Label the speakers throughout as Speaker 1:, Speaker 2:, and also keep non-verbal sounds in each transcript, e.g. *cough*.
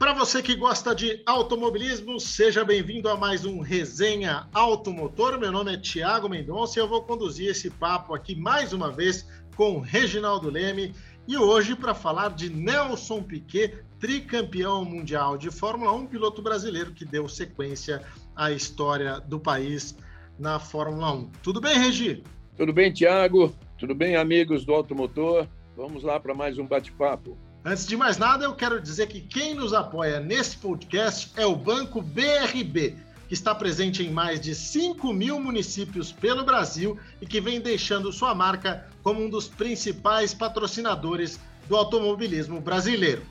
Speaker 1: Para você que gosta de automobilismo, seja bem-vindo a mais um Resenha Automotor. Meu nome é Tiago Mendonça e eu vou conduzir esse papo aqui mais uma vez com Reginaldo Leme e hoje para falar de Nelson Piquet, tricampeão mundial de Fórmula 1, piloto brasileiro que deu sequência à história do país na Fórmula 1. Tudo bem, Regi?
Speaker 2: Tudo bem, Tiago? Tudo bem, amigos do Automotor? Vamos lá para mais um bate-papo.
Speaker 1: Antes de mais nada, eu quero dizer que quem nos apoia nesse podcast é o Banco BRB, que está presente em mais de 5 mil municípios pelo Brasil e que vem deixando sua marca como um dos principais patrocinadores do automobilismo brasileiro.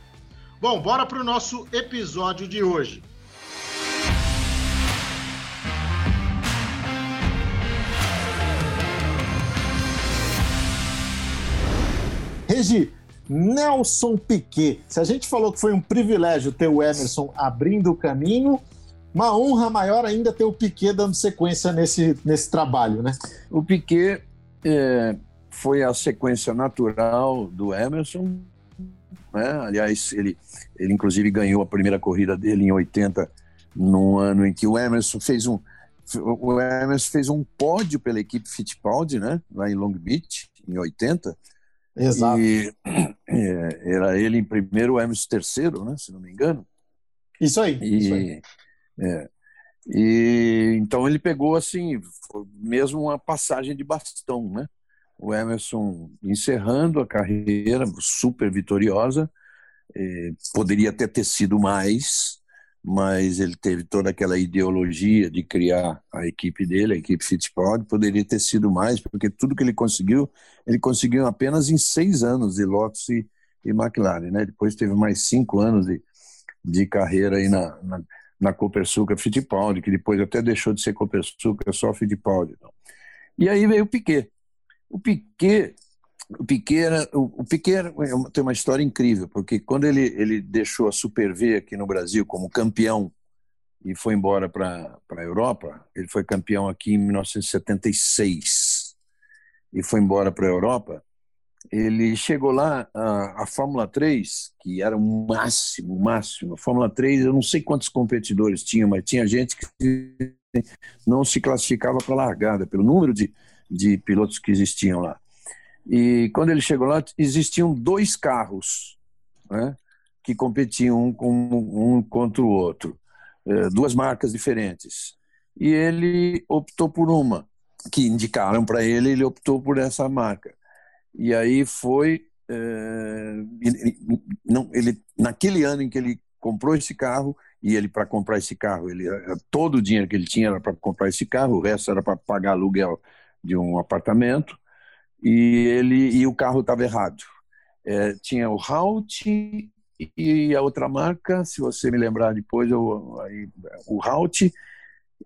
Speaker 1: Bom, bora para o nosso episódio de hoje. Regi, Nelson Piquet. Se a gente falou que foi um privilégio ter o Emerson abrindo o caminho, uma honra maior ainda ter o Piquet dando sequência nesse, nesse trabalho, né?
Speaker 2: O Piquet é, foi a sequência natural do Emerson. Né? Aliás, ele, ele inclusive ganhou a primeira corrida dele em 80, no ano em que o Emerson fez um o Emerson fez um pódio pela equipe Fittipaldi, né? Lá em Long Beach, em 80
Speaker 1: Exato.
Speaker 2: E é, era ele em primeiro, o Emerson terceiro, né, se não me engano.
Speaker 1: Isso aí.
Speaker 2: E,
Speaker 1: isso aí.
Speaker 2: É, e então ele pegou assim, mesmo uma passagem de bastão, né? O Emerson encerrando a carreira super vitoriosa, eh, poderia até ter sido mais, mas ele teve toda aquela ideologia de criar a equipe dele, a equipe Fittipaldi, poderia ter sido mais, porque tudo que ele conseguiu, ele conseguiu apenas em seis anos de Lotus e, e McLaren, né? Depois teve mais cinco anos de, de carreira aí na, na, na Copersuca Fittipaldi, que depois até deixou de ser Copersuca, só Fittipaldi. Então. E aí veio o Piquet. O Piquet o Piquet, era, o, o Piquet era, é tem uma história incrível, porque quando ele, ele deixou a Super V aqui no Brasil como campeão e foi embora para a Europa, ele foi campeão aqui em 1976 e foi embora para a Europa, ele chegou lá, a, a, Fórmula 3, que era o máximo, o máximo, a Fórmula 3, eu não sei quantos competidores tinha, mas tinha gente que não se classificava para largada, pelo número de, de pilotos que existiam lá. E quando ele chegou lá, existiam dois carros né, que competiam um, com, um contra o outro, é, duas marcas diferentes. E ele optou por uma, que indicaram para ele, ele optou por essa marca. E aí foi. É, ele, não, ele, naquele ano em que ele comprou esse carro, e ele, para comprar esse carro, ele, todo o dinheiro que ele tinha era para comprar esse carro, o resto era para pagar aluguel de um apartamento e ele e o carro estava errado. É, tinha o Halt e a outra marca, se você me lembrar depois, eu, aí, o Halt,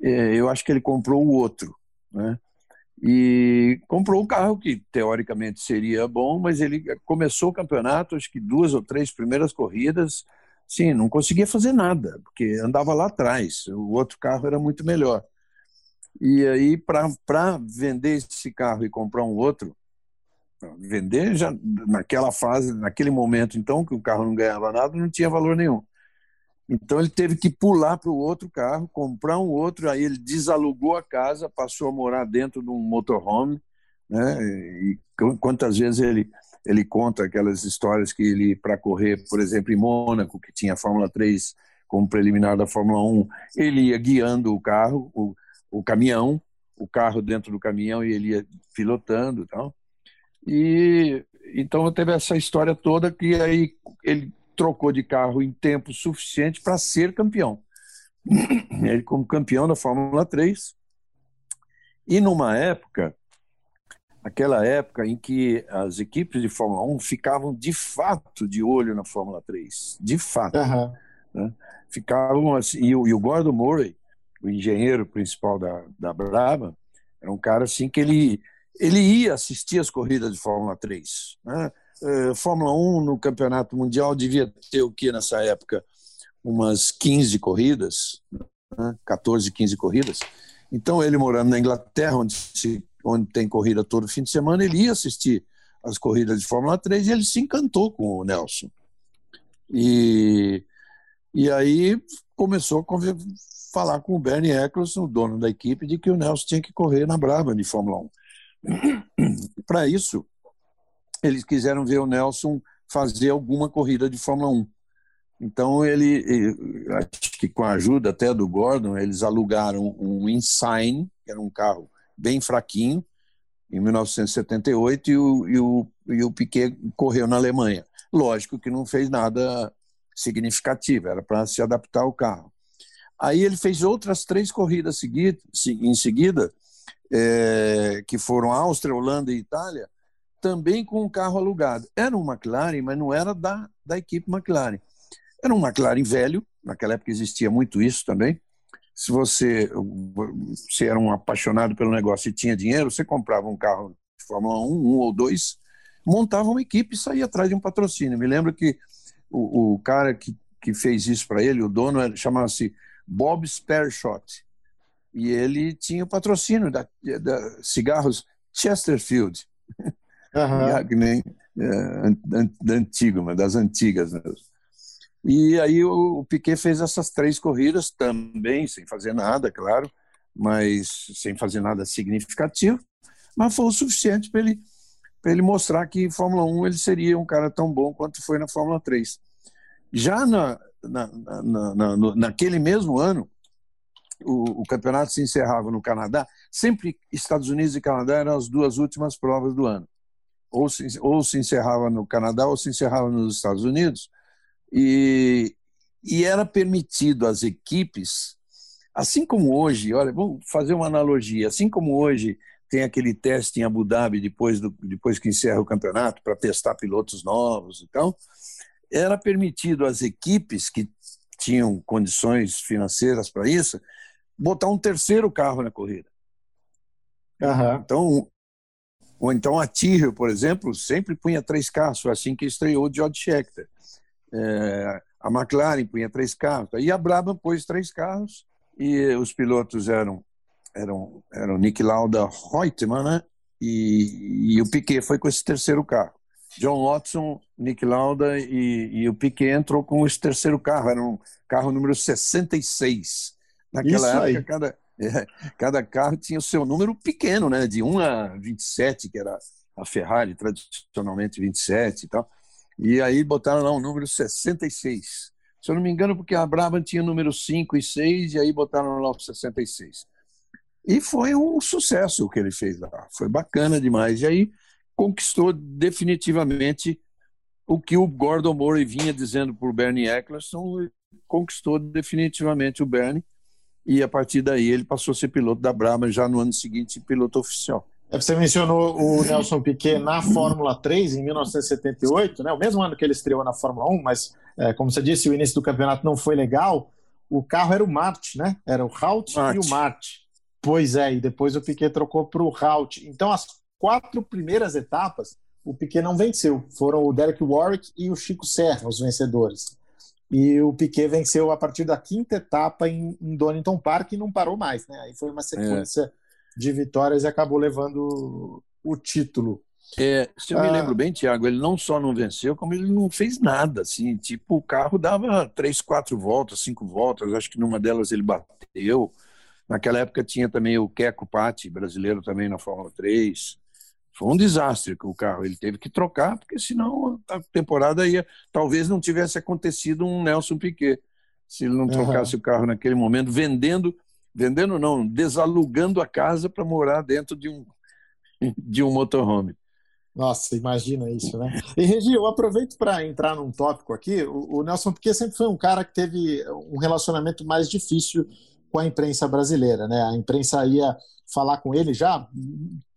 Speaker 2: é, eu acho que ele comprou o outro, né? E comprou o carro que teoricamente seria bom, mas ele começou o campeonato, acho que duas ou três primeiras corridas, sim, não conseguia fazer nada, porque andava lá atrás. O outro carro era muito melhor. E aí, para vender esse carro e comprar um outro, vender já naquela fase, naquele momento, então, que o carro não ganhava nada, não tinha valor nenhum. Então ele teve que pular para o outro carro, comprar um outro, aí ele desalugou a casa, passou a morar dentro de um motorhome, né? E quantas vezes ele ele conta aquelas histórias que ele para correr, por exemplo, em Mônaco, que tinha a Fórmula 3 como preliminar da Fórmula 1, ele ia guiando o carro, o, o caminhão, o carro dentro do caminhão e ele ia pilotando, tal. E então teve essa história toda que aí ele trocou de carro em tempo suficiente para ser campeão. Ele como campeão da Fórmula 3. E numa época, aquela época em que as equipes de Fórmula 1 ficavam de fato de olho na Fórmula 3, de fato. Uhum. Né? Ficavam assim, e o, e o Gordon Murray, o engenheiro principal da, da Brabham, era um cara assim que ele ele ia assistir as corridas de Fórmula 3. Né? É, Fórmula 1 no Campeonato Mundial devia ter o que nessa época? Umas 15 corridas, né? 14, 15 corridas. Então, ele morando na Inglaterra, onde, se, onde tem corrida todo fim de semana, ele ia assistir as corridas de Fórmula 3 e ele se encantou com o Nelson. E E aí começou a falar com o Bernie Eccleston, o dono da equipe, de que o Nelson tinha que correr na Brava de Fórmula 1. Para isso, eles quiseram ver o Nelson fazer alguma corrida de Fórmula 1. Então ele, acho que com a ajuda até do Gordon, eles alugaram um Insign, que era um carro bem fraquinho, em 1978, e o, e o, e o Piquet correu na Alemanha. Lógico que não fez nada significativo, era para se adaptar ao carro. Aí ele fez outras três corridas seguidas, em seguida, é, que foram Áustria, Holanda e Itália, também com um carro alugado. Era um McLaren, mas não era da, da equipe McLaren. Era um McLaren velho, naquela época existia muito isso também. Se você, se era um apaixonado pelo negócio e tinha dinheiro, você comprava um carro de Fórmula 1, um ou dois, montava uma equipe e saía atrás de um patrocínio. Me lembro que o, o cara que, que fez isso para ele, o dono, chamava-se Bob Spareshot. E ele tinha o patrocínio da, da cigarros Chesterfield. Uhum. da antiga, das antigas mesmo. E aí o, Piquet fez essas três corridas também, sem fazer nada, claro, mas sem fazer nada significativo, mas foi o suficiente para ele, ele mostrar que em Fórmula 1 ele seria um cara tão bom quanto foi na Fórmula 3. Já na, na, na, na, naquele mesmo ano, o, o, campeonato se encerrava no Canadá. Sempre Estados Unidos e Canadá eram as duas últimas provas do ano. Ou se, ou se encerrava no Canadá ou se encerrava nos Estados Unidos. E, e era permitido às equipes, assim como hoje, olha, vou fazer uma analogia, assim como hoje tem aquele teste em Abu Dhabi depois, do, depois que encerra o campeonato para testar pilotos novos e tal era permitido às equipes que tinham condições financeiras para isso botar um terceiro carro na corrida. Uhum. Então, ou então a Tyrrell, por exemplo, sempre punha três carros, assim que estreou o George Scheckter. É, a McLaren punha três carros, e a Brabham pôs três carros, e os pilotos eram eram, eram Nick Lauda Reutemann, né? E, e o Piquet foi com esse terceiro carro. John Watson, Nick Lauda e, e, o Piquet entrou com esse terceiro carro, era um carro número 66. Naquela Isso época, aí. cada, é, cada carro tinha o seu número pequeno, né? de 1 a 27, que era a Ferrari, tradicionalmente 27 e tal. E aí botaram lá o um número 66. Se eu não me engano, porque a Brabham tinha número 5 e 6, e aí botaram lá o 66. E foi um sucesso o que ele fez lá. Foi bacana demais. E aí conquistou definitivamente o que o Gordon Murray vinha dizendo por Bernie Eccleston, conquistou definitivamente o Bernie e a partir daí ele passou a ser piloto da Brabham já no ano seguinte, piloto oficial.
Speaker 1: É, você mencionou o Nelson Piquet na Fórmula 3 em 1978, né? o mesmo ano que ele estreou na Fórmula 1, mas é, como você disse, o início do campeonato não foi legal. O carro era o Marte, né? Era o Halt e o Marte. Pois é, e depois o Piquet trocou para o Halt. Então as quatro primeiras etapas, o Piquet não venceu. Foram o Derek Warwick e o Chico Serra os vencedores. E o Piquet venceu a partir da quinta etapa em, em Donington Park e não parou mais. Né? Aí foi uma sequência é. de vitórias e acabou levando o título.
Speaker 2: É, se eu me ah. lembro bem, Tiago, ele não só não venceu, como ele não fez nada. Assim, tipo, o carro dava três, quatro voltas, cinco voltas. Acho que numa delas ele bateu. Naquela época tinha também o Keco Patti, brasileiro também na Fórmula 3. Foi um desastre com o carro. Ele teve que trocar, porque senão a temporada ia. Talvez não tivesse acontecido um Nelson Piquet, se ele não trocasse uhum. o carro naquele momento, vendendo, vendendo não, desalugando a casa para morar dentro de um, *laughs* de um motorhome.
Speaker 1: Nossa, imagina isso, né? E Regi, eu aproveito para entrar num tópico aqui. O, o Nelson Piquet sempre foi um cara que teve um relacionamento mais difícil com a imprensa brasileira, né? A imprensa ia falar com ele já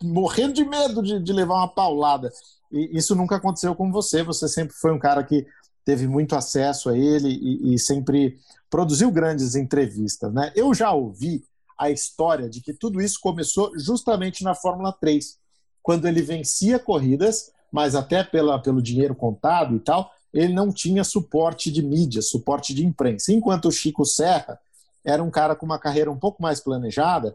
Speaker 1: morrendo de medo de, de levar uma paulada. E isso nunca aconteceu com você. Você sempre foi um cara que teve muito acesso a ele e, e sempre produziu grandes entrevistas, né? Eu já ouvi a história de que tudo isso começou justamente na Fórmula 3, quando ele vencia corridas, mas até pela, pelo dinheiro contado e tal, ele não tinha suporte de mídia, suporte de imprensa. Enquanto o Chico Serra era um cara com uma carreira um pouco mais planejada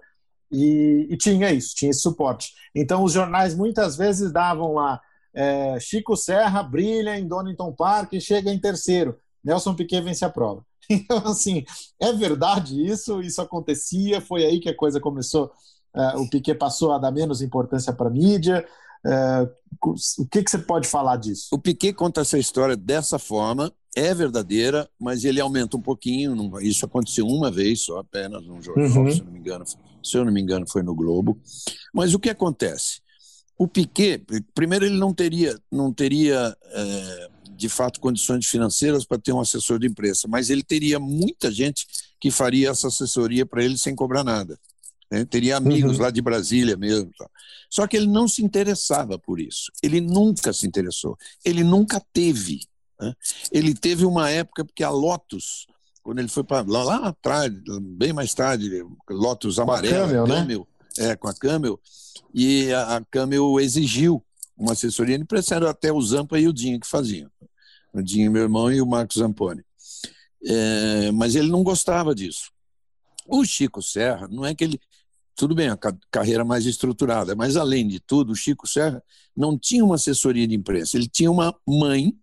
Speaker 1: e, e tinha isso, tinha esse suporte. Então os jornais muitas vezes davam lá é, Chico Serra brilha em Donington Park e chega em terceiro. Nelson Piquet vence a prova. *laughs* Então, assim, é verdade isso? Isso acontecia? Foi aí que a coisa começou? Uh, o Piquet passou a dar menos importância para a mídia? Uh, o que, que você pode falar disso?
Speaker 2: O Piquet conta essa história dessa forma, é verdadeira, mas ele aumenta um pouquinho. Isso aconteceu uma vez só, apenas num jornal, uhum. se, não me engano, se eu não me engano, foi no Globo. Mas o que acontece? O Piquet, primeiro, ele não teria, não teria é, de fato condições financeiras para ter um assessor de imprensa, mas ele teria muita gente que faria essa assessoria para ele sem cobrar nada. Né? Teria amigos uhum. lá de Brasília mesmo. Tá? Só que ele não se interessava por isso. Ele nunca se interessou. Ele nunca teve. Né? Ele teve uma época porque a Lotus, quando ele foi para lá, lá, atrás, bem mais tarde, Lotus amarelo, Camel, Camel né? é, com a Camel, e a, a Camel exigiu uma assessoria de imprensa, era até o Zampa e o Dinho que faziam o Dinho, meu irmão, e o Marcos Zamponi. É, mas ele não gostava disso. O Chico Serra, não é que ele. Tudo bem, a carreira mais estruturada, mas além de tudo, o Chico Serra não tinha uma assessoria de imprensa, ele tinha uma mãe,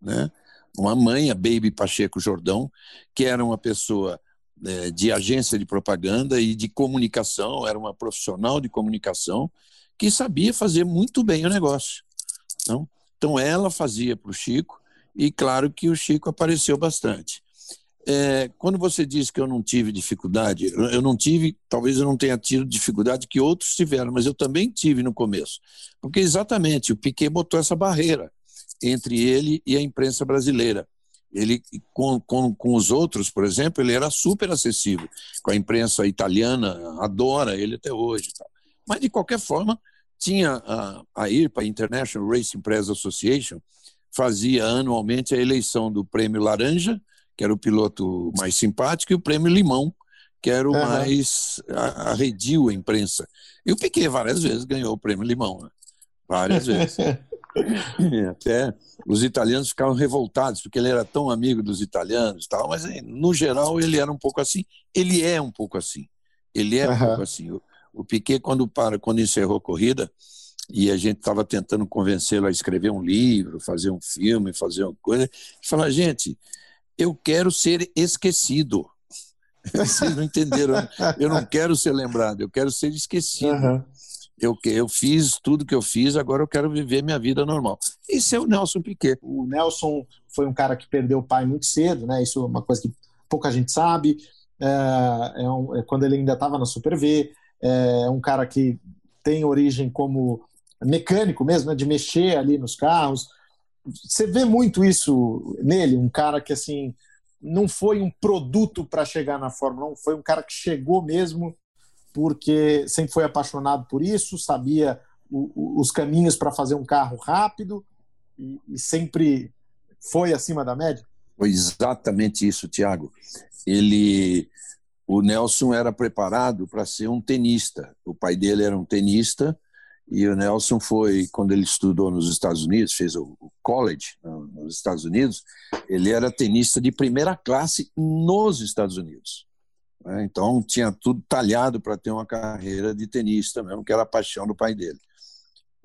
Speaker 2: né? Uma mãe, a Baby Pacheco Jordão, que era uma pessoa é, de agência de propaganda e de comunicação, era uma profissional de comunicação que sabia fazer muito bem o negócio. Não? Então, ela fazia para o Chico, e claro que o Chico apareceu bastante. É, quando você diz que eu não tive dificuldade, eu não tive, talvez eu não tenha tido dificuldade que outros tiveram, mas eu também tive no começo. Porque exatamente o Piquet botou essa barreira entre ele e a imprensa brasileira. Ele, com, com, com os outros, por exemplo, ele era super acessível. Com a imprensa italiana, adora ele até hoje. Mas, de qualquer forma, tinha a, a IRPA, International Racing Press Association, fazia anualmente a eleição do prêmio Laranja, que era o piloto mais simpático, e o prêmio Limão, que era o uhum. mais arredio a imprensa. E o Piquet várias vezes ganhou o prêmio Limão, né? várias *laughs* vezes. *laughs* Até os italianos ficavam revoltados, porque ele era tão amigo dos italianos, tal, mas no geral ele era um pouco assim. Ele é um pouco assim. Ele é um pouco assim. O, o Piquet, quando, para, quando encerrou a corrida, e a gente estava tentando convencê-lo a escrever um livro, fazer um filme, fazer uma coisa. Falou, gente, eu quero ser esquecido. *laughs* Vocês não entenderam. Né? Eu não quero ser lembrado, eu quero ser esquecido. Uhum. Eu, eu fiz tudo que eu fiz, agora eu quero viver minha vida normal. Isso é o Nelson Piquet.
Speaker 1: O Nelson foi um cara que perdeu o pai muito cedo, né? Isso é uma coisa que pouca gente sabe. É, é, um, é quando ele ainda estava na Super V. É um cara que tem origem como mecânico mesmo, né, de mexer ali nos carros. Você vê muito isso nele, um cara que assim não foi um produto para chegar na Fórmula 1, foi um cara que chegou mesmo porque sempre foi apaixonado por isso, sabia o, o, os caminhos para fazer um carro rápido e, e sempre foi acima da média.
Speaker 2: Foi exatamente isso, Tiago. Ele, o Nelson era preparado para ser um tenista. O pai dele era um tenista e o Nelson foi, quando ele estudou nos Estados Unidos, fez o college nos Estados Unidos, ele era tenista de primeira classe nos Estados Unidos. Né? Então tinha tudo talhado para ter uma carreira de tenista mesmo, que era a paixão do pai dele.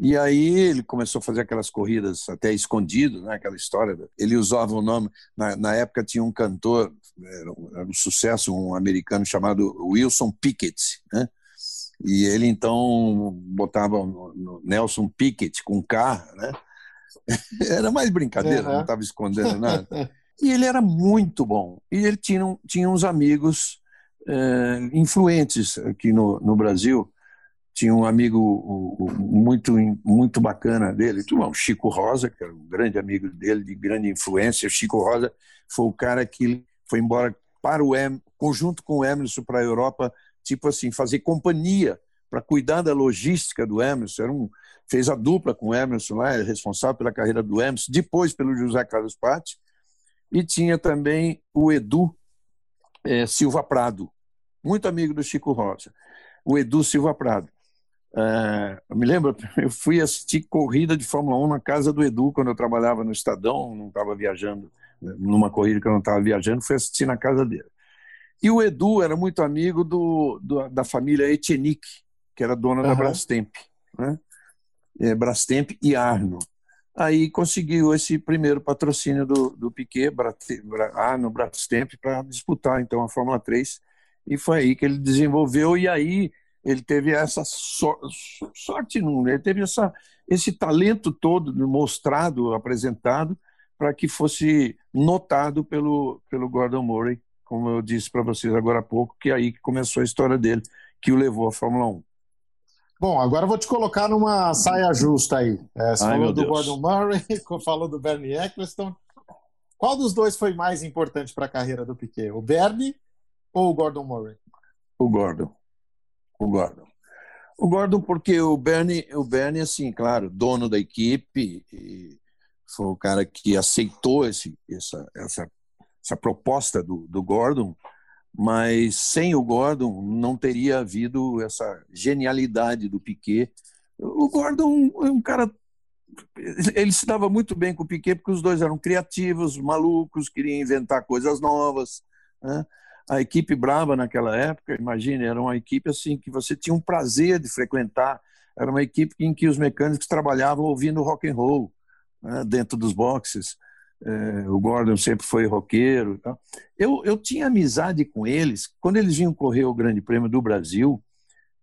Speaker 2: E aí ele começou a fazer aquelas corridas até escondido, né? aquela história. Ele usava o nome. Na, na época tinha um cantor, era um, era um, sucesso, um americano chamado Wilson Pickett, né? E ele então botava no Nelson Pickett com K, né? *laughs* Era mais brincadeira, uhum. não estava escondendo nada. E ele era muito bom. E ele tinha, tinha uns amigos é, influentes aqui no, no Brasil. Tinha um amigo muito, muito bacana dele, o Chico Rosa, que era um grande amigo dele, de grande influência. O Chico Rosa foi o cara que foi embora para o Em, conjunto com o Emerson para a Europa tipo assim, fazer companhia para cuidar da logística do Emerson. Era um, fez a dupla com o Emerson lá, responsável pela carreira do Emerson, depois pelo José Carlos Patti. E tinha também o Edu é, Silva Prado, muito amigo do Chico Rosa. O Edu Silva Prado. É, eu me lembro, *laughs* eu fui assistir corrida de Fórmula 1 na casa do Edu quando eu trabalhava no Estadão, não estava viajando, né, numa corrida que eu não estava viajando, fui assistir na casa dele. E o Edu era muito amigo do, do da família Etchenique, que era dona uhum. da Brastemp. Né? É, Brastemp e Arno.
Speaker 3: Aí conseguiu esse primeiro patrocínio do, do Piquet ah, no Brastemp para disputar então a Fórmula 3 e foi aí que ele desenvolveu e aí ele teve essa sorte, não, ele teve essa, esse talento todo mostrado, apresentado, para que fosse notado pelo, pelo Gordon Murray, como eu disse para vocês agora há pouco, que é aí que começou a história dele, que o levou à Fórmula 1.
Speaker 4: Bom, agora vou te colocar numa saia justa aí. É, você Ai, falou do Deus. Gordon Murray, *laughs* falou do Bernie Eccleston. Qual dos dois foi mais importante para a carreira do Piquet? O Bernie ou o Gordon Murray?
Speaker 3: O Gordon. O Gordon. O Gordon, porque o Bernie, o Bernie, assim, claro, dono da equipe, foi o cara que aceitou esse, essa, essa, essa proposta do, do Gordon, mas sem o Gordon não teria havido essa genialidade do Piquet. O Gordon é um cara. Ele se dava muito bem com o Piquet porque os dois eram criativos, malucos, queriam inventar coisas novas. Né? a equipe Brava naquela época, imagine, era uma equipe assim que você tinha um prazer de frequentar. Era uma equipe em que os mecânicos trabalhavam ouvindo rock and roll né, dentro dos boxes. É, o Gordon sempre foi roqueiro. Eu, eu tinha amizade com eles. Quando eles vinham correr o Grande Prêmio do Brasil,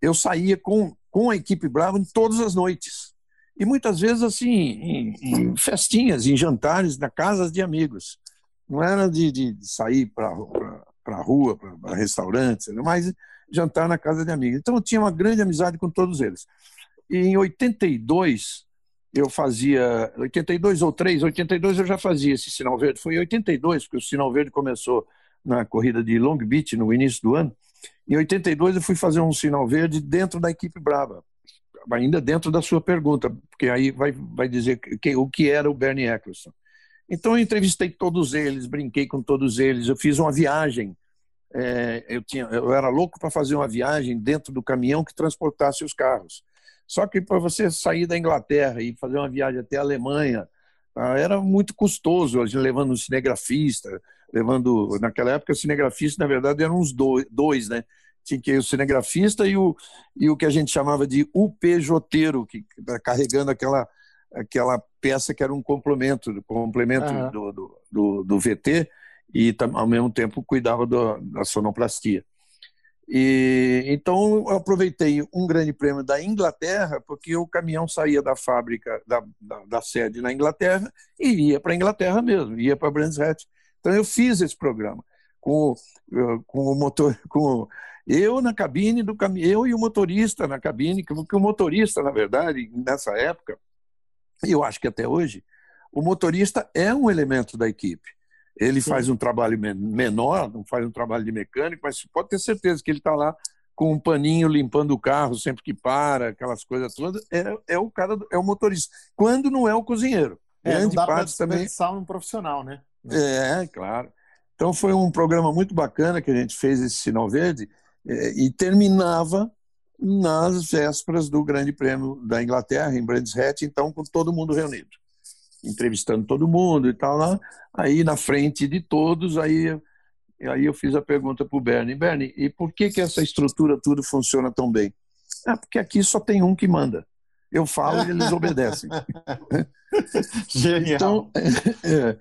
Speaker 3: eu saía com, com a equipe Brava todas as noites. E muitas vezes, assim, em, em festinhas, em jantares, na casas de amigos. Não era de, de sair para a rua, para restaurantes, mas jantar na casa de amigos. Então eu tinha uma grande amizade com todos eles. E em 82 eu fazia 82 ou 3, 82 eu já fazia esse sinal verde. Foi em 82 porque o sinal verde começou na corrida de Long Beach no início do ano. Em 82 eu fui fazer um sinal verde dentro da equipe Brava, ainda dentro da sua pergunta, porque aí vai, vai dizer que, o que era o Bernie Eccleston. Então eu entrevistei todos eles, brinquei com todos eles, eu fiz uma viagem. É, eu, tinha, eu era louco para fazer uma viagem dentro do caminhão que transportasse os carros. Só que para você sair da Inglaterra e fazer uma viagem até a Alemanha, tá, era muito custoso, a gente levando um cinegrafista, levando. Naquela época, o cinegrafista, na verdade, eram uns dois, dois né? Tinha que o cinegrafista e o, e o que a gente chamava de UPJoteiro, que carregando aquela aquela peça que era um complemento, complemento uhum. do, do, do, do, VT e ao mesmo tempo cuidava do, da sonoplastia. E então eu aproveitei um grande prêmio da Inglaterra porque o caminhão saía da fábrica da, da, da sede na Inglaterra e ia para a Inglaterra mesmo, ia para Brands Hatch. Então eu fiz esse programa com, com o motor, *laughs* com eu na cabine do caminhão, eu e o motorista na cabine, porque o motorista, na verdade, nessa época, e eu acho que até hoje, o motorista é um elemento da equipe. Ele Sim. faz um trabalho menor, não faz um trabalho de mecânico, mas pode ter certeza que ele está lá com um paninho limpando o carro sempre que para, aquelas coisas todas. É, é o cara, é o motorista. Quando não é o cozinheiro.
Speaker 4: É, Grande não dá parte também. um profissional, né?
Speaker 3: É, claro. Então foi um programa muito bacana que a gente fez esse sinal verde é, e terminava nas vésperas do Grande Prêmio da Inglaterra, em Brands Hatch, então com todo mundo reunido, entrevistando todo mundo e tal lá. Aí na frente de todos, aí, aí eu fiz a pergunta para o Bernie, Bernie, e por que que essa estrutura tudo funciona tão bem? Ah, porque aqui só tem um que manda. Eu falo e eles obedecem. *laughs*
Speaker 4: Genial.
Speaker 3: Então, *laughs* é,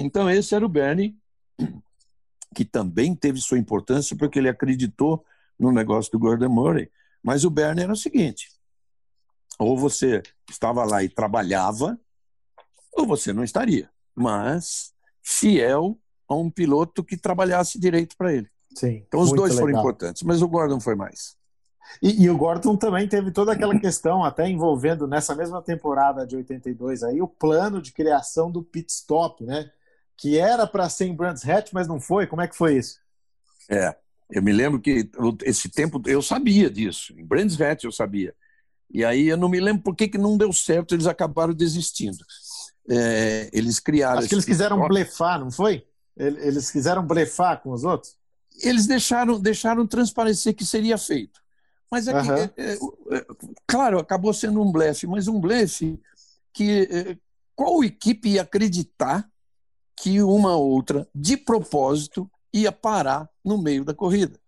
Speaker 3: então esse era o Bernie, que também teve sua importância porque ele acreditou no negócio do Gordon Murray. Mas o Bernie era o seguinte: ou você estava lá e trabalhava, ou você não estaria. Mas fiel a um piloto que trabalhasse direito para ele.
Speaker 4: Sim,
Speaker 3: então os dois legal. foram importantes, mas o Gordon foi mais.
Speaker 4: E, e, o Gordon também teve toda aquela questão, até envolvendo nessa mesma temporada de 82 aí, o plano de criação do pit stop, né? Que era para ser em Brands Hatch, mas não foi. Como é que foi isso?
Speaker 3: É, eu me lembro que esse tempo eu sabia disso, em Brands Hatch eu sabia. E aí eu não me lembro por que, que não deu certo, eles acabaram desistindo. É, eles criaram.
Speaker 4: Acho que eles quiseram blefar, não foi? Eles quiseram blefar com os outros?
Speaker 3: Eles deixaram, deixaram transparecer que seria feito. Mas é que, é, é, é, claro, acabou sendo um blefe, mas um blefe que é, qual equipe ia acreditar que uma outra, de propósito, ia parar no meio da corrida.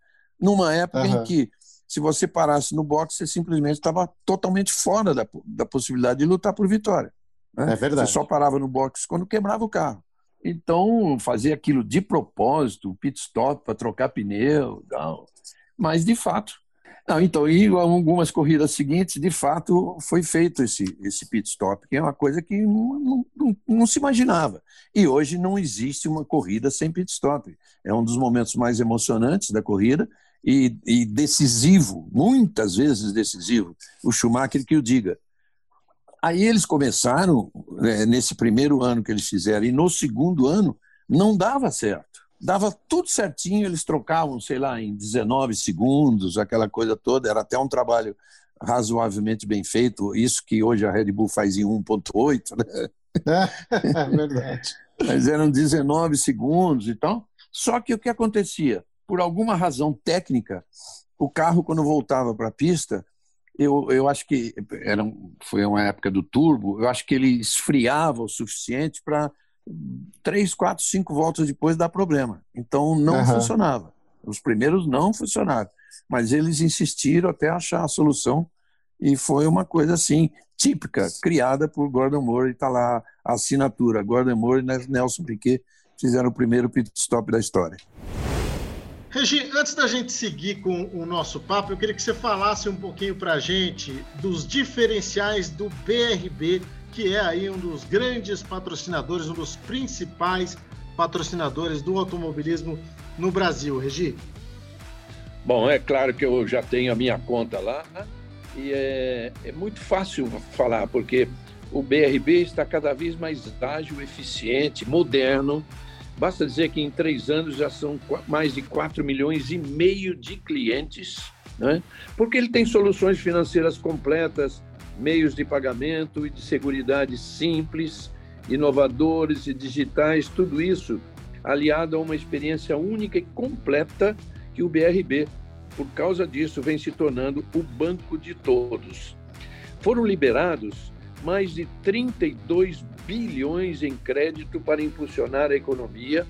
Speaker 3: Numa época uhum. em que, se você parasse no boxe, você simplesmente estava totalmente fora da, da possibilidade de lutar por vitória. Né? É verdade. Você só parava no box quando quebrava o carro. Então, fazia aquilo de propósito, pit stop para trocar pneu, tal. mas de fato. Não, então, e algumas corridas seguintes, de fato, foi feito esse, esse pit stop, que é uma coisa que não, não, não se imaginava. E hoje não existe uma corrida sem pit stop. É um dos momentos mais emocionantes da corrida e, e decisivo, muitas vezes decisivo. O Schumacher que o diga. Aí eles começaram, né, nesse primeiro ano que eles fizeram, e no segundo ano não dava certo. Dava tudo certinho, eles trocavam, sei lá, em 19 segundos, aquela coisa toda. Era até um trabalho razoavelmente bem feito, isso que hoje a Red Bull faz em 1.8, né?
Speaker 4: É, *laughs* verdade.
Speaker 3: Mas eram 19 segundos e tal. Só que o que acontecia? Por alguma razão técnica, o carro, quando voltava para a pista, eu, eu acho que era, foi uma época do turbo, eu acho que ele esfriava o suficiente para três, quatro, cinco voltas depois dar problema. Então não uhum. funcionava. Os primeiros não funcionaram, mas eles insistiram até achar a solução e foi uma coisa assim típica, criada por Gordon Moore, está lá a assinatura. Gordon Moore e Nelson Piquet fizeram o primeiro pit stop da história.
Speaker 1: Regi, antes da gente seguir com o nosso papo, eu queria que você falasse um pouquinho para a gente dos diferenciais do BRB, que é aí um dos grandes patrocinadores, um dos principais patrocinadores do automobilismo no Brasil, Regi.
Speaker 2: Bom, é claro que eu já tenho a minha conta lá né? e é, é muito fácil falar, porque o BRB está cada vez mais ágil, eficiente, moderno, Basta dizer que em três anos já são mais de 4 milhões e meio de clientes, né? porque ele tem soluções financeiras completas, meios de pagamento e de segurança simples, inovadores e digitais, tudo isso aliado a uma experiência única e completa que o BRB, por causa disso, vem se tornando o banco de todos. Foram liberados mais de 32 bilhões em crédito para impulsionar a economia,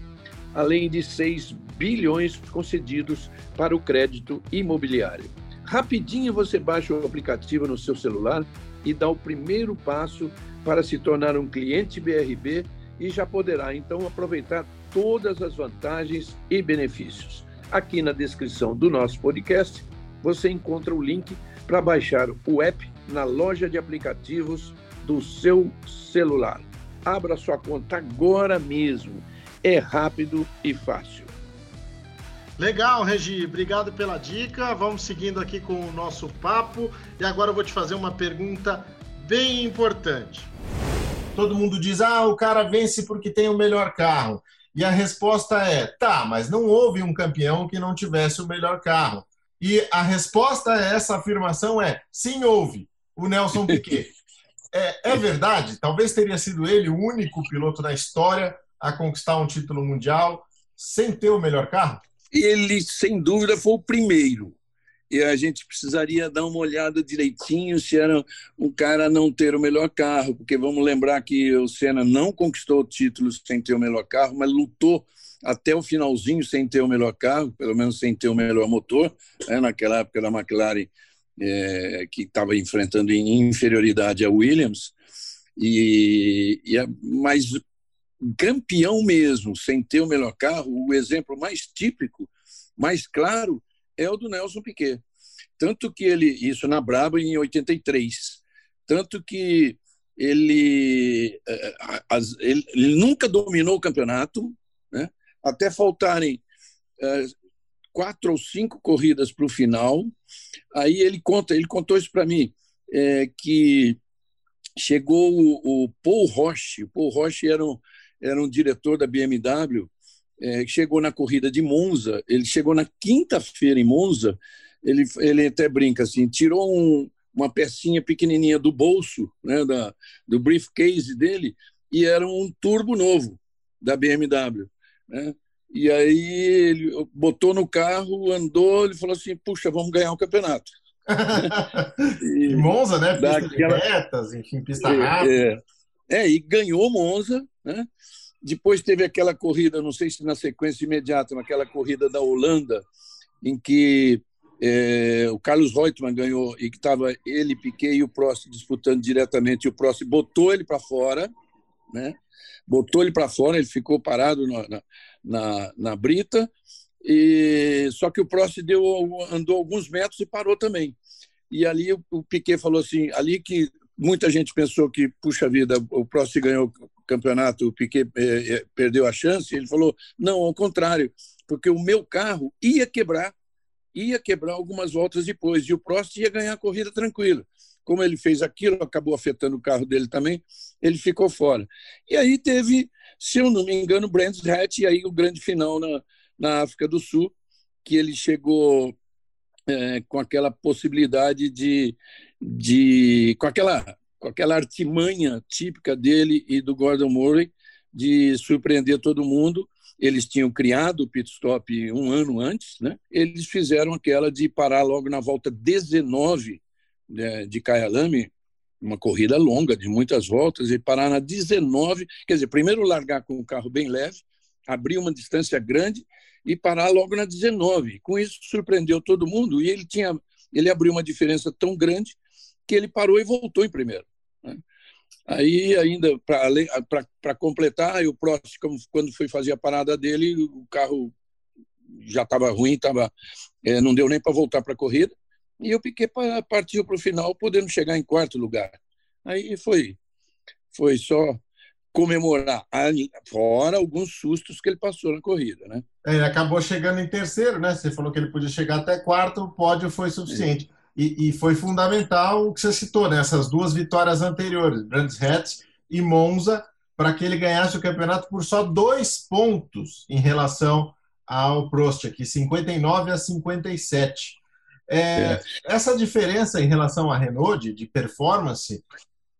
Speaker 2: além de 6 bilhões concedidos para o crédito imobiliário. Rapidinho você baixa o aplicativo no seu celular e dá o primeiro passo para se tornar um cliente BRB e já poderá então aproveitar todas as vantagens e benefícios. Aqui na descrição do nosso podcast você encontra o link para baixar o app na loja de aplicativos do seu celular. Abra sua conta agora mesmo. É rápido e fácil.
Speaker 1: Legal, Regi. Obrigado pela dica. Vamos seguindo aqui com o nosso papo. E agora eu vou te fazer uma pergunta bem importante. Todo mundo diz: ah, o cara vence porque tem o melhor carro. E a resposta é: tá, mas não houve um campeão que não tivesse o melhor carro. E a resposta a essa afirmação é: sim, houve. O Nelson Piquet. *laughs* É, é verdade? Talvez teria sido ele o único piloto na história a conquistar um título mundial sem ter o melhor carro?
Speaker 2: Ele, sem dúvida, foi o primeiro. E a gente precisaria dar uma olhada direitinho se era um cara não ter o melhor carro, porque vamos lembrar que o Senna não conquistou títulos sem ter o melhor carro, mas lutou até o finalzinho sem ter o melhor carro, pelo menos sem ter o melhor motor. Né? Naquela época da McLaren é, que estava enfrentando em inferioridade a Williams, e, e a, mas campeão mesmo, sem ter o melhor carro, o exemplo mais típico, mais claro, é o do Nelson Piquet. Tanto que ele, isso na Braba em 83, tanto que ele, é, ele, ele nunca dominou o campeonato? Até faltarem é, quatro ou cinco corridas para o final. Aí ele conta, ele contou isso para mim, é, que chegou o, o, Paul Roche, o Paul Roche era um, era um diretor da BMW, é, chegou na corrida de Monza, ele chegou na quinta-feira em Monza, ele, ele até brinca assim, tirou um, uma pecinha pequenininha do bolso, né, da, do briefcase dele, e era um turbo novo da BMW. Né? E aí ele botou no carro, andou, ele falou assim: puxa, vamos ganhar o um campeonato. *laughs*
Speaker 4: e Monza, né? Pista daquela... retas, enfim, pista é, rápida.
Speaker 2: É, é, e ganhou Monza, né? Depois teve aquela corrida, não sei se na sequência imediata, naquela corrida da Holanda, em que é, o Carlos Reutemann ganhou e que estava ele, Piquet e o Prost disputando diretamente. E o Prost botou ele para fora, né? Botou ele para fora, ele ficou parado na, na, na, brita. E só que o Prost deu, andou alguns metros e parou também. E ali o, o Piquet falou assim, ali que muita gente pensou que puxa vida, o Prost ganhou o campeonato, o Piquet eh, perdeu a chance. Ele falou não, ao contrário, porque o meu carro ia quebrar ia quebrar algumas voltas depois e o Prost ia ganhar a corrida tranquilo. Como ele fez aquilo, acabou afetando o carro dele também, ele ficou fora. E aí teve, se eu não me engano, Brands Hatch e aí o grande final na, na África do Sul, que ele chegou é, com aquela possibilidade de, de com aquela com aquela artimanha típica dele e do Gordon Murray de surpreender todo mundo eles tinham criado o pit stop um ano antes, né? eles fizeram aquela de parar logo na volta 19 né, de Kyalami, uma corrida longa, de muitas voltas, e parar na 19, quer dizer, primeiro largar com o carro bem leve, abrir uma distância grande e parar logo na 19. Com isso, surpreendeu todo mundo e ele tinha ele abriu uma diferença tão grande que ele parou e voltou em primeiro. Né? Aí, ainda para completar, o próximo, quando foi fazer a parada dele, o carro já estava ruim, tava, é, não deu nem para voltar para a corrida. E o Piquet partiu para o final, podendo chegar em quarto lugar. Aí foi, foi só comemorar, fora alguns sustos que ele passou na corrida, né?
Speaker 1: É, ele acabou chegando em terceiro, né? Você falou que ele podia chegar até quarto, o pódio foi suficiente. E, e, foi fundamental o que você citou, né? essas duas vitórias anteriores, Brands Hatch e Monza, para que ele ganhasse o campeonato por só dois pontos em relação ao Prost, aqui, 59 a 57. É, é. Essa diferença em relação à Renault de, de performance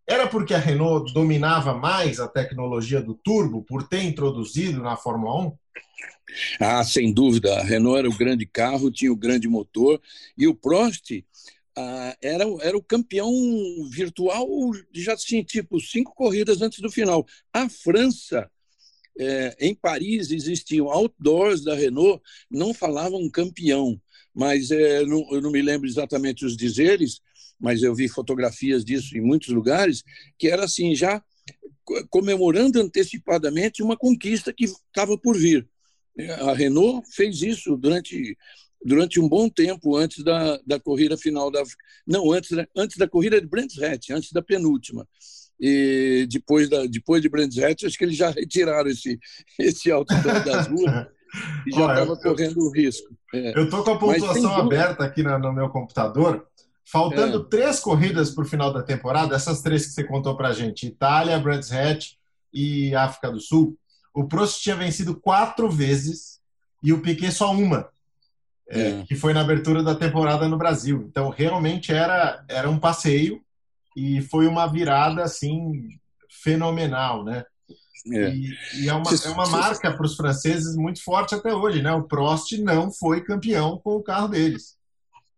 Speaker 1: era porque a Renault dominava mais a tecnologia do turbo por ter introduzido na Fórmula 1?
Speaker 2: Ah, sem dúvida. A Renault era o grande carro, tinha o grande motor. E o Prost ah, era, era o campeão virtual já tinha tipo cinco corridas antes do final. A França, é, em Paris, existiam outdoors da Renault, não falavam campeão, mas é, não, eu não me lembro exatamente os dizeres, mas eu vi fotografias disso em muitos lugares, que era assim, já comemorando antecipadamente uma conquista que estava por vir. A Renault fez isso durante, durante um bom tempo antes da, da corrida final da não antes antes da corrida de Brands Hatch, antes da penúltima. E depois da depois de Brands Hatch, acho que eles já retiraram esse esse outdoor das ruas *laughs* *laughs* e já estava correndo o risco.
Speaker 1: É. Eu estou com a pontuação aberta aqui no, no meu computador. Faltando é. três corridas para o final da temporada, essas três que você contou para a gente, Itália, Brands Hatch e África do Sul, o Prost tinha vencido quatro vezes e o Piquet só uma, é, é. que foi na abertura da temporada no Brasil. Então, realmente era, era um passeio e foi uma virada assim fenomenal, né? É. E, e, é uma, é uma marca para os franceses muito forte até hoje, né? O Prost não foi campeão com o carro deles.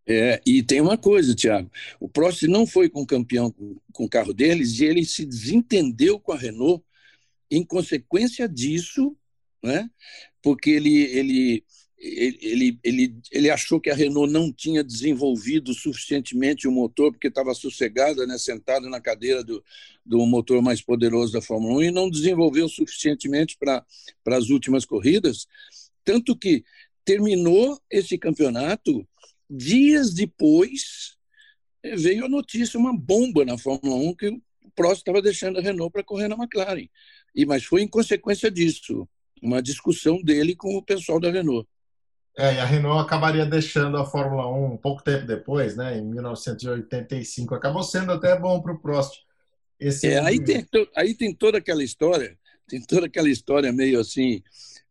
Speaker 2: É, e tem uma coisa, Tiago: o Prost não foi com campeão com, com o carro deles e ele se desentendeu com a Renault em consequência disso, né? porque ele, ele, ele, ele, ele achou que a Renault não tinha desenvolvido suficientemente o motor, porque estava sossegada, né, sentado na cadeira do, do motor mais poderoso da Fórmula 1, e não desenvolveu suficientemente para as últimas corridas. Tanto que terminou esse campeonato, dias depois veio a notícia, uma bomba na Fórmula 1, que o Prost estava deixando a Renault para correr na McLaren. E, mas foi em consequência disso, uma discussão dele com o pessoal da Renault.
Speaker 1: É, e a Renault acabaria deixando a Fórmula 1 um pouco tempo depois, né, em 1985. Acabou sendo até bom para o Prost.
Speaker 2: Esse é, aí, tem, aí tem toda aquela história, tem toda aquela história meio assim,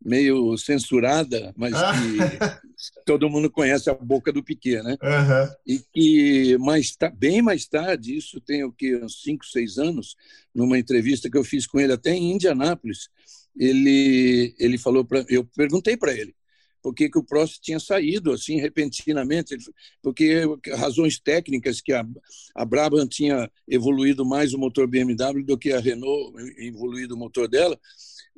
Speaker 2: meio censurada, mas ah. que *laughs* todo mundo conhece a boca do Piquet, né? Uhum. E que mais bem mais tarde, isso tem o que uns cinco, seis anos, numa entrevista que eu fiz com ele até em Indianápolis, ele ele falou para eu perguntei para ele por que, que o Prost tinha saído assim repentinamente, porque razões técnicas que a, a Brabham tinha evoluído mais o motor BMW do que a Renault evoluído o motor dela.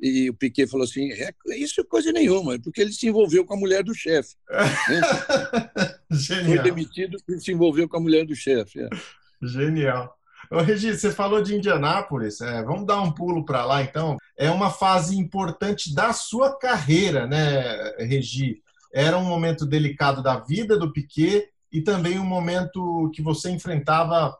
Speaker 2: E o Piquet falou assim: é, isso é coisa nenhuma, é porque ele se envolveu com a mulher do chefe. Né? *laughs* Genial. Foi demitido porque se envolveu com a mulher do chefe. É.
Speaker 4: Genial. Ô, Regi, você falou de Indianápolis, é, vamos dar um pulo para lá então. É uma fase importante da sua carreira, né, Regi? Era um momento delicado da vida do Piquet e também um momento que você enfrentava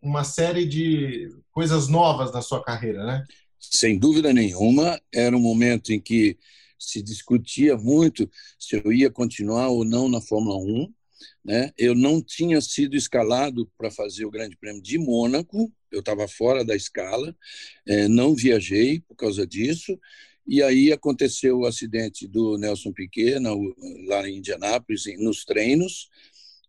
Speaker 4: uma série de coisas novas na sua carreira, né?
Speaker 2: Sem dúvida nenhuma, era um momento em que se discutia muito se eu ia continuar ou não na Fórmula 1. Né? Eu não tinha sido escalado para fazer o Grande Prêmio de Mônaco, eu estava fora da escala, é, não viajei por causa disso. E aí aconteceu o acidente do Nelson Piquet na, lá em Indianápolis, nos treinos.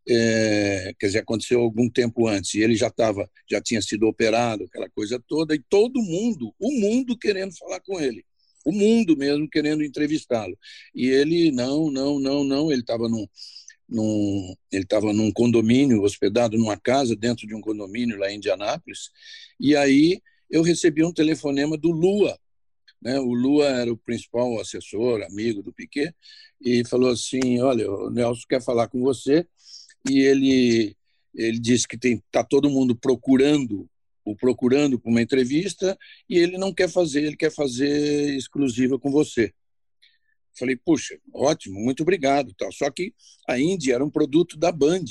Speaker 2: É, quer dizer, aconteceu algum tempo antes, e ele já estava, já tinha sido operado, aquela coisa toda, e todo mundo, o mundo querendo falar com ele o mundo mesmo querendo entrevistá-lo. E ele, não, não, não, não, ele estava num, num, ele estava num condomínio, hospedado numa casa dentro de um condomínio lá em Indianápolis, e aí eu recebi um telefonema do Lua, né? O Lua era o principal assessor, amigo do Piquet, e falou assim: Olha, o Nelson quer falar com você. E ele, ele disse que está todo mundo procurando o procurando para uma entrevista e ele não quer fazer, ele quer fazer exclusiva com você. Falei, puxa, ótimo, muito obrigado. Tal. Só que a Indy era um produto da Band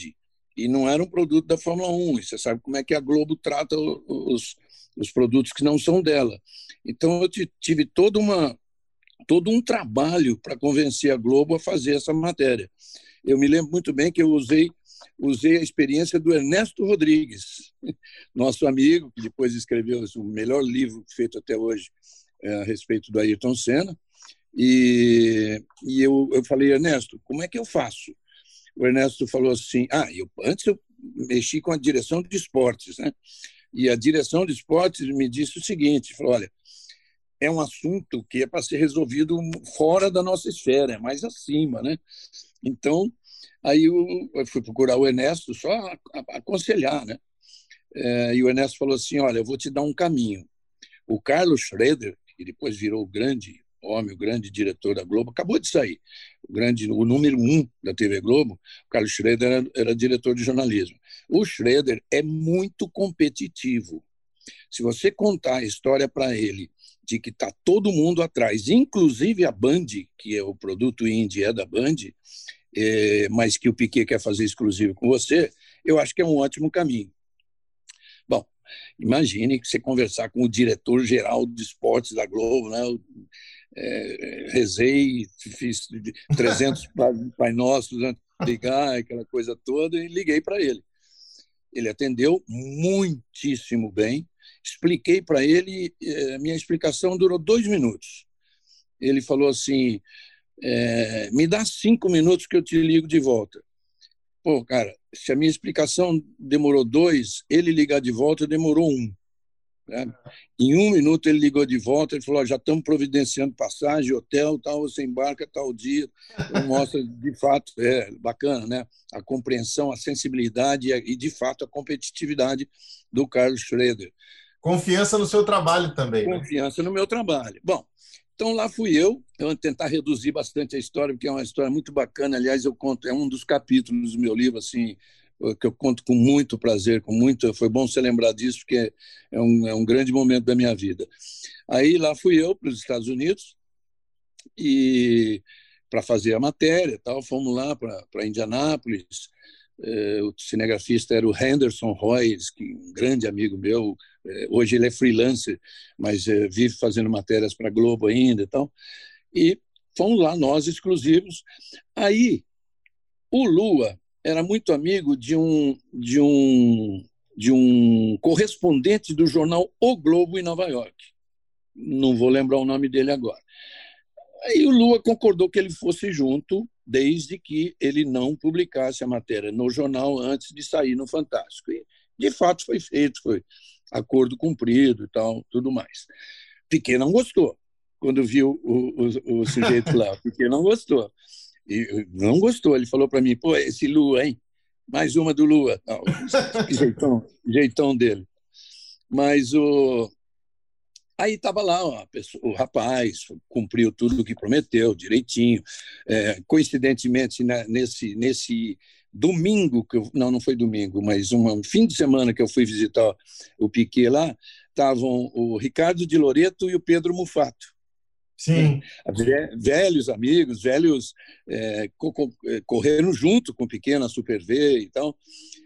Speaker 2: e não era um produto da Fórmula 1. E você sabe como é que a Globo trata os, os produtos que não são dela. Então eu tive toda uma, todo um trabalho para convencer a Globo a fazer essa matéria. Eu me lembro muito bem que eu usei usei a experiência do Ernesto Rodrigues, *laughs* nosso amigo, que depois escreveu o melhor livro feito até hoje é, a respeito do Ayrton Senna. E, e eu, eu falei, Ernesto, como é que eu faço? O Ernesto falou assim: ah, eu, antes eu mexi com a direção de esportes, né? E a direção de esportes me disse o seguinte: falou, olha, é um assunto que é para ser resolvido fora da nossa esfera, é mais acima, né? Então, Aí eu, eu fui procurar o Ernesto só aconselhar, né? É, e o Ernesto falou assim: Olha, eu vou te dar um caminho. O Carlos Schroeder, que depois virou o grande homem, o grande diretor da Globo, acabou de sair. O grande, o número um da TV Globo, o Carlos Schroeder era, era diretor de jornalismo. O Schroeder é muito competitivo. Se você contar a história para ele de que está todo mundo atrás, inclusive a Band, que é o produto indie é da Band, é, mas que o Piquet quer fazer exclusivo com você, eu acho que é um ótimo caminho. Bom, imagine que você conversar com o diretor-geral de esportes da Globo, né? É, rezei, fiz 300 *laughs* Pai Nossos antes de ligar, aquela coisa toda, e liguei para ele. Ele atendeu muitíssimo bem, expliquei para ele, é, minha explicação durou dois minutos. Ele falou assim: é, me dá cinco minutos que eu te ligo de volta. Pô, cara, se a minha explicação demorou dois, ele ligar de volta demorou um. Né? Em um minuto ele ligou de volta, ele falou: já estamos providenciando passagem, hotel, tal, você embarca tal dia. Mostra de fato, é bacana, né? A compreensão, a sensibilidade e, de fato, a competitividade do Carlos Schroeder.
Speaker 4: Confiança no seu trabalho também.
Speaker 2: Né? Confiança né? no meu trabalho. Bom, então lá fui eu, eu tentar reduzir bastante a história, porque é uma história muito bacana. Aliás, eu conto, é um dos capítulos do meu livro, assim, que eu conto com muito prazer, com muito. Foi bom você lembrar disso, porque é um, é um grande momento da minha vida. Aí lá fui eu para os Estados Unidos e para fazer a matéria, tal. Fomos lá para Indianápolis. É, o cinegrafista era o Henderson Royce, que um grande amigo meu, é, hoje ele é freelancer, mas é, vive fazendo matérias para Globo ainda tal. E fomos lá, nós exclusivos. Aí, o Lua era muito amigo de um, de um, de um correspondente do jornal O Globo em Nova York. Não vou lembrar o nome dele agora. Aí o Lua concordou que ele fosse junto, desde que ele não publicasse a matéria no jornal antes de sair no Fantástico. E, de fato, foi feito, foi acordo cumprido e tal, tudo mais. Piquet não gostou quando viu o, o, o sujeito lá. *laughs* Piquet não gostou. E não gostou. Ele falou para mim, pô, esse Lua, hein? Mais uma do Lua. Não, *laughs* jeitão, jeitão dele. Mas o... Aí estava lá pessoa, o rapaz, cumpriu tudo o que prometeu, direitinho. É, coincidentemente, né, nesse, nesse domingo, que eu, não, não foi domingo, mas um, um fim de semana que eu fui visitar o Piquet lá, estavam o Ricardo de Loreto e o Pedro Mufato.
Speaker 1: Sim.
Speaker 2: Velhos amigos, velhos é, é, correram junto com o Piquet na Super V e tal.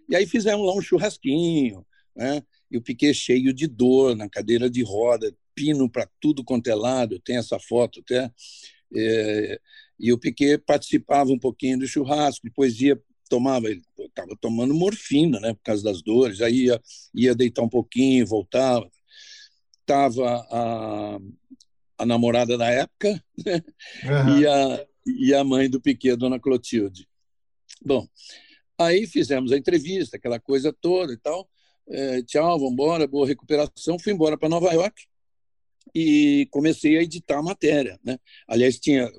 Speaker 2: E aí fizemos lá um churrasquinho, né? E o Piquet cheio de dor na cadeira de roda, pino para tudo quanto é lado, tem essa foto até. É, e o Piquet participava um pouquinho do churrasco, depois ia tomava, ele estava tomando morfina, né, por causa das dores, aí ia, ia deitar um pouquinho, voltava. Tava a, a namorada da época uhum. e, a, e a mãe do Piquet, dona Clotilde. Bom, aí fizemos a entrevista, aquela coisa toda e tal. É, tchau, vamos embora, boa recuperação. Fui embora para Nova York e comecei a editar a matéria. Né? Aliás, tinha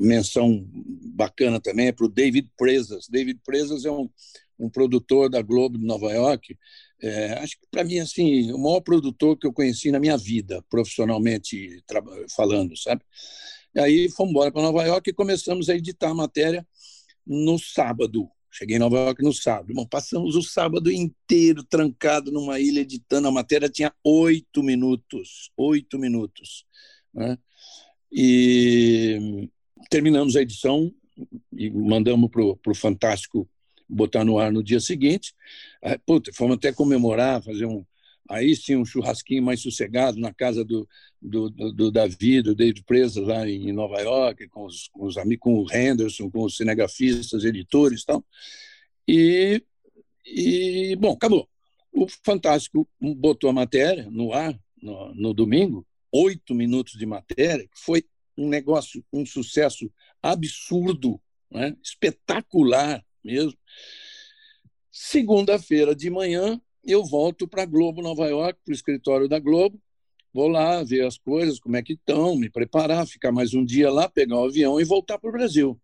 Speaker 2: menção bacana também para o David Presas. David Presas é um, um produtor da Globo de Nova York. É, acho que, para mim, assim, o maior produtor que eu conheci na minha vida, profissionalmente falando, sabe? E aí fomos embora para Nova York e começamos a editar a matéria no sábado. Cheguei em Nova York no sábado. Bom, passamos o sábado inteiro trancado numa ilha editando. A matéria tinha oito minutos. Oito minutos. Né? E terminamos a edição e mandamos para o Fantástico botar no ar no dia seguinte. Puta, fomos até comemorar, fazer um, Aí sim, um churrasquinho mais sossegado na casa do, do, do, do Davi, do David Presa, lá em Nova York, com os, com os amigos, com o Henderson, com os cinegrafistas, editores e tal. E, e, bom, acabou. O Fantástico botou a matéria no ar no, no domingo, oito minutos de matéria, que foi um negócio, um sucesso absurdo, né? espetacular mesmo. Segunda-feira de manhã, eu volto para a Globo Nova York, para o escritório da Globo, vou lá ver as coisas, como é que estão, me preparar, ficar mais um dia lá, pegar o avião e voltar para o Brasil.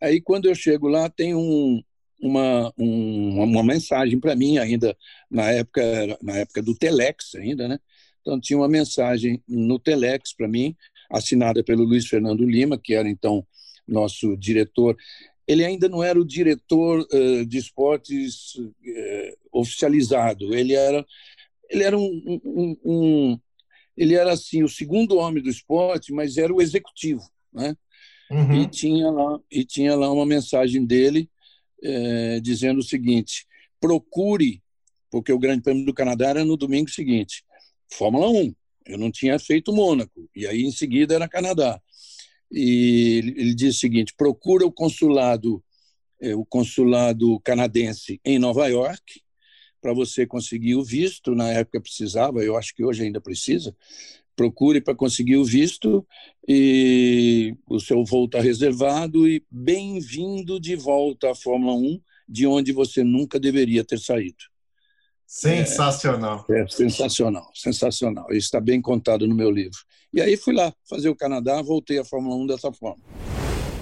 Speaker 2: Aí, quando eu chego lá, tem um, uma, um, uma mensagem para mim, ainda na época, na época do Telex, ainda, né? Então, tinha uma mensagem no Telex para mim, assinada pelo Luiz Fernando Lima, que era então nosso diretor ele ainda não era o diretor uh, de esportes uh, oficializado. Ele era, ele era um, um, um, ele era assim o segundo homem do esporte, mas era o executivo, né? Uhum. E tinha lá e tinha lá uma mensagem dele uh, dizendo o seguinte: procure, porque o Grande Prêmio do Canadá era no domingo seguinte, Fórmula 1. Eu não tinha feito Mônaco e aí em seguida era Canadá e ele diz o seguinte: procura o consulado, é, o consulado canadense em Nova York para você conseguir o visto. Na época precisava, eu acho que hoje ainda precisa. Procure para conseguir o visto e o seu voo está reservado e bem-vindo de volta à Fórmula 1, de onde você nunca deveria ter saído.
Speaker 1: Sensacional.
Speaker 2: É, é, sensacional, sensacional. Isso está bem contado no meu livro. E aí fui lá fazer o Canadá, voltei à Fórmula 1 dessa forma.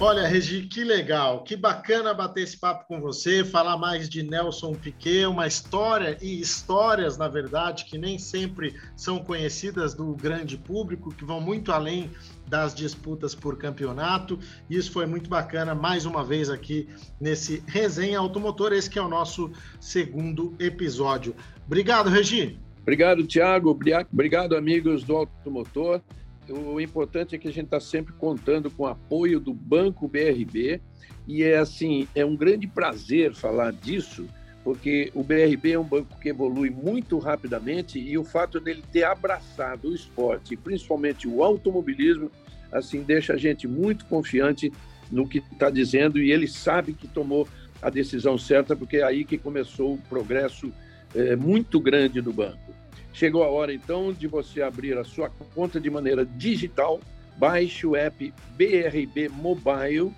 Speaker 1: Olha, Regi, que legal, que bacana bater esse papo com você, falar mais de Nelson Piquet, uma história e histórias, na verdade, que nem sempre são conhecidas do grande público, que vão muito além das disputas por campeonato. Isso foi muito bacana, mais uma vez aqui nesse Resenha Automotor, esse que é o nosso segundo episódio. Obrigado, Regi.
Speaker 2: Obrigado, Tiago. Obrigado, amigos do Automotor o importante é que a gente está sempre contando com o apoio do Banco BRB e é assim é um grande prazer falar disso porque o BRB é um banco que evolui muito rapidamente e o fato dele ter abraçado o esporte, principalmente o automobilismo, assim deixa a gente muito confiante no que está dizendo e ele sabe que tomou a decisão certa porque é aí que começou o progresso é, muito grande do banco. Chegou a hora então de você abrir a sua conta de maneira digital. Baixe o app BRB Mobile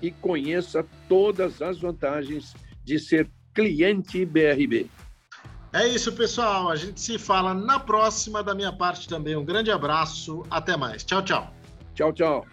Speaker 2: e conheça todas as vantagens de ser cliente BRB.
Speaker 1: É isso, pessoal. A gente se fala na próxima. Da minha parte também, um grande abraço. Até mais. Tchau, tchau.
Speaker 2: Tchau, tchau.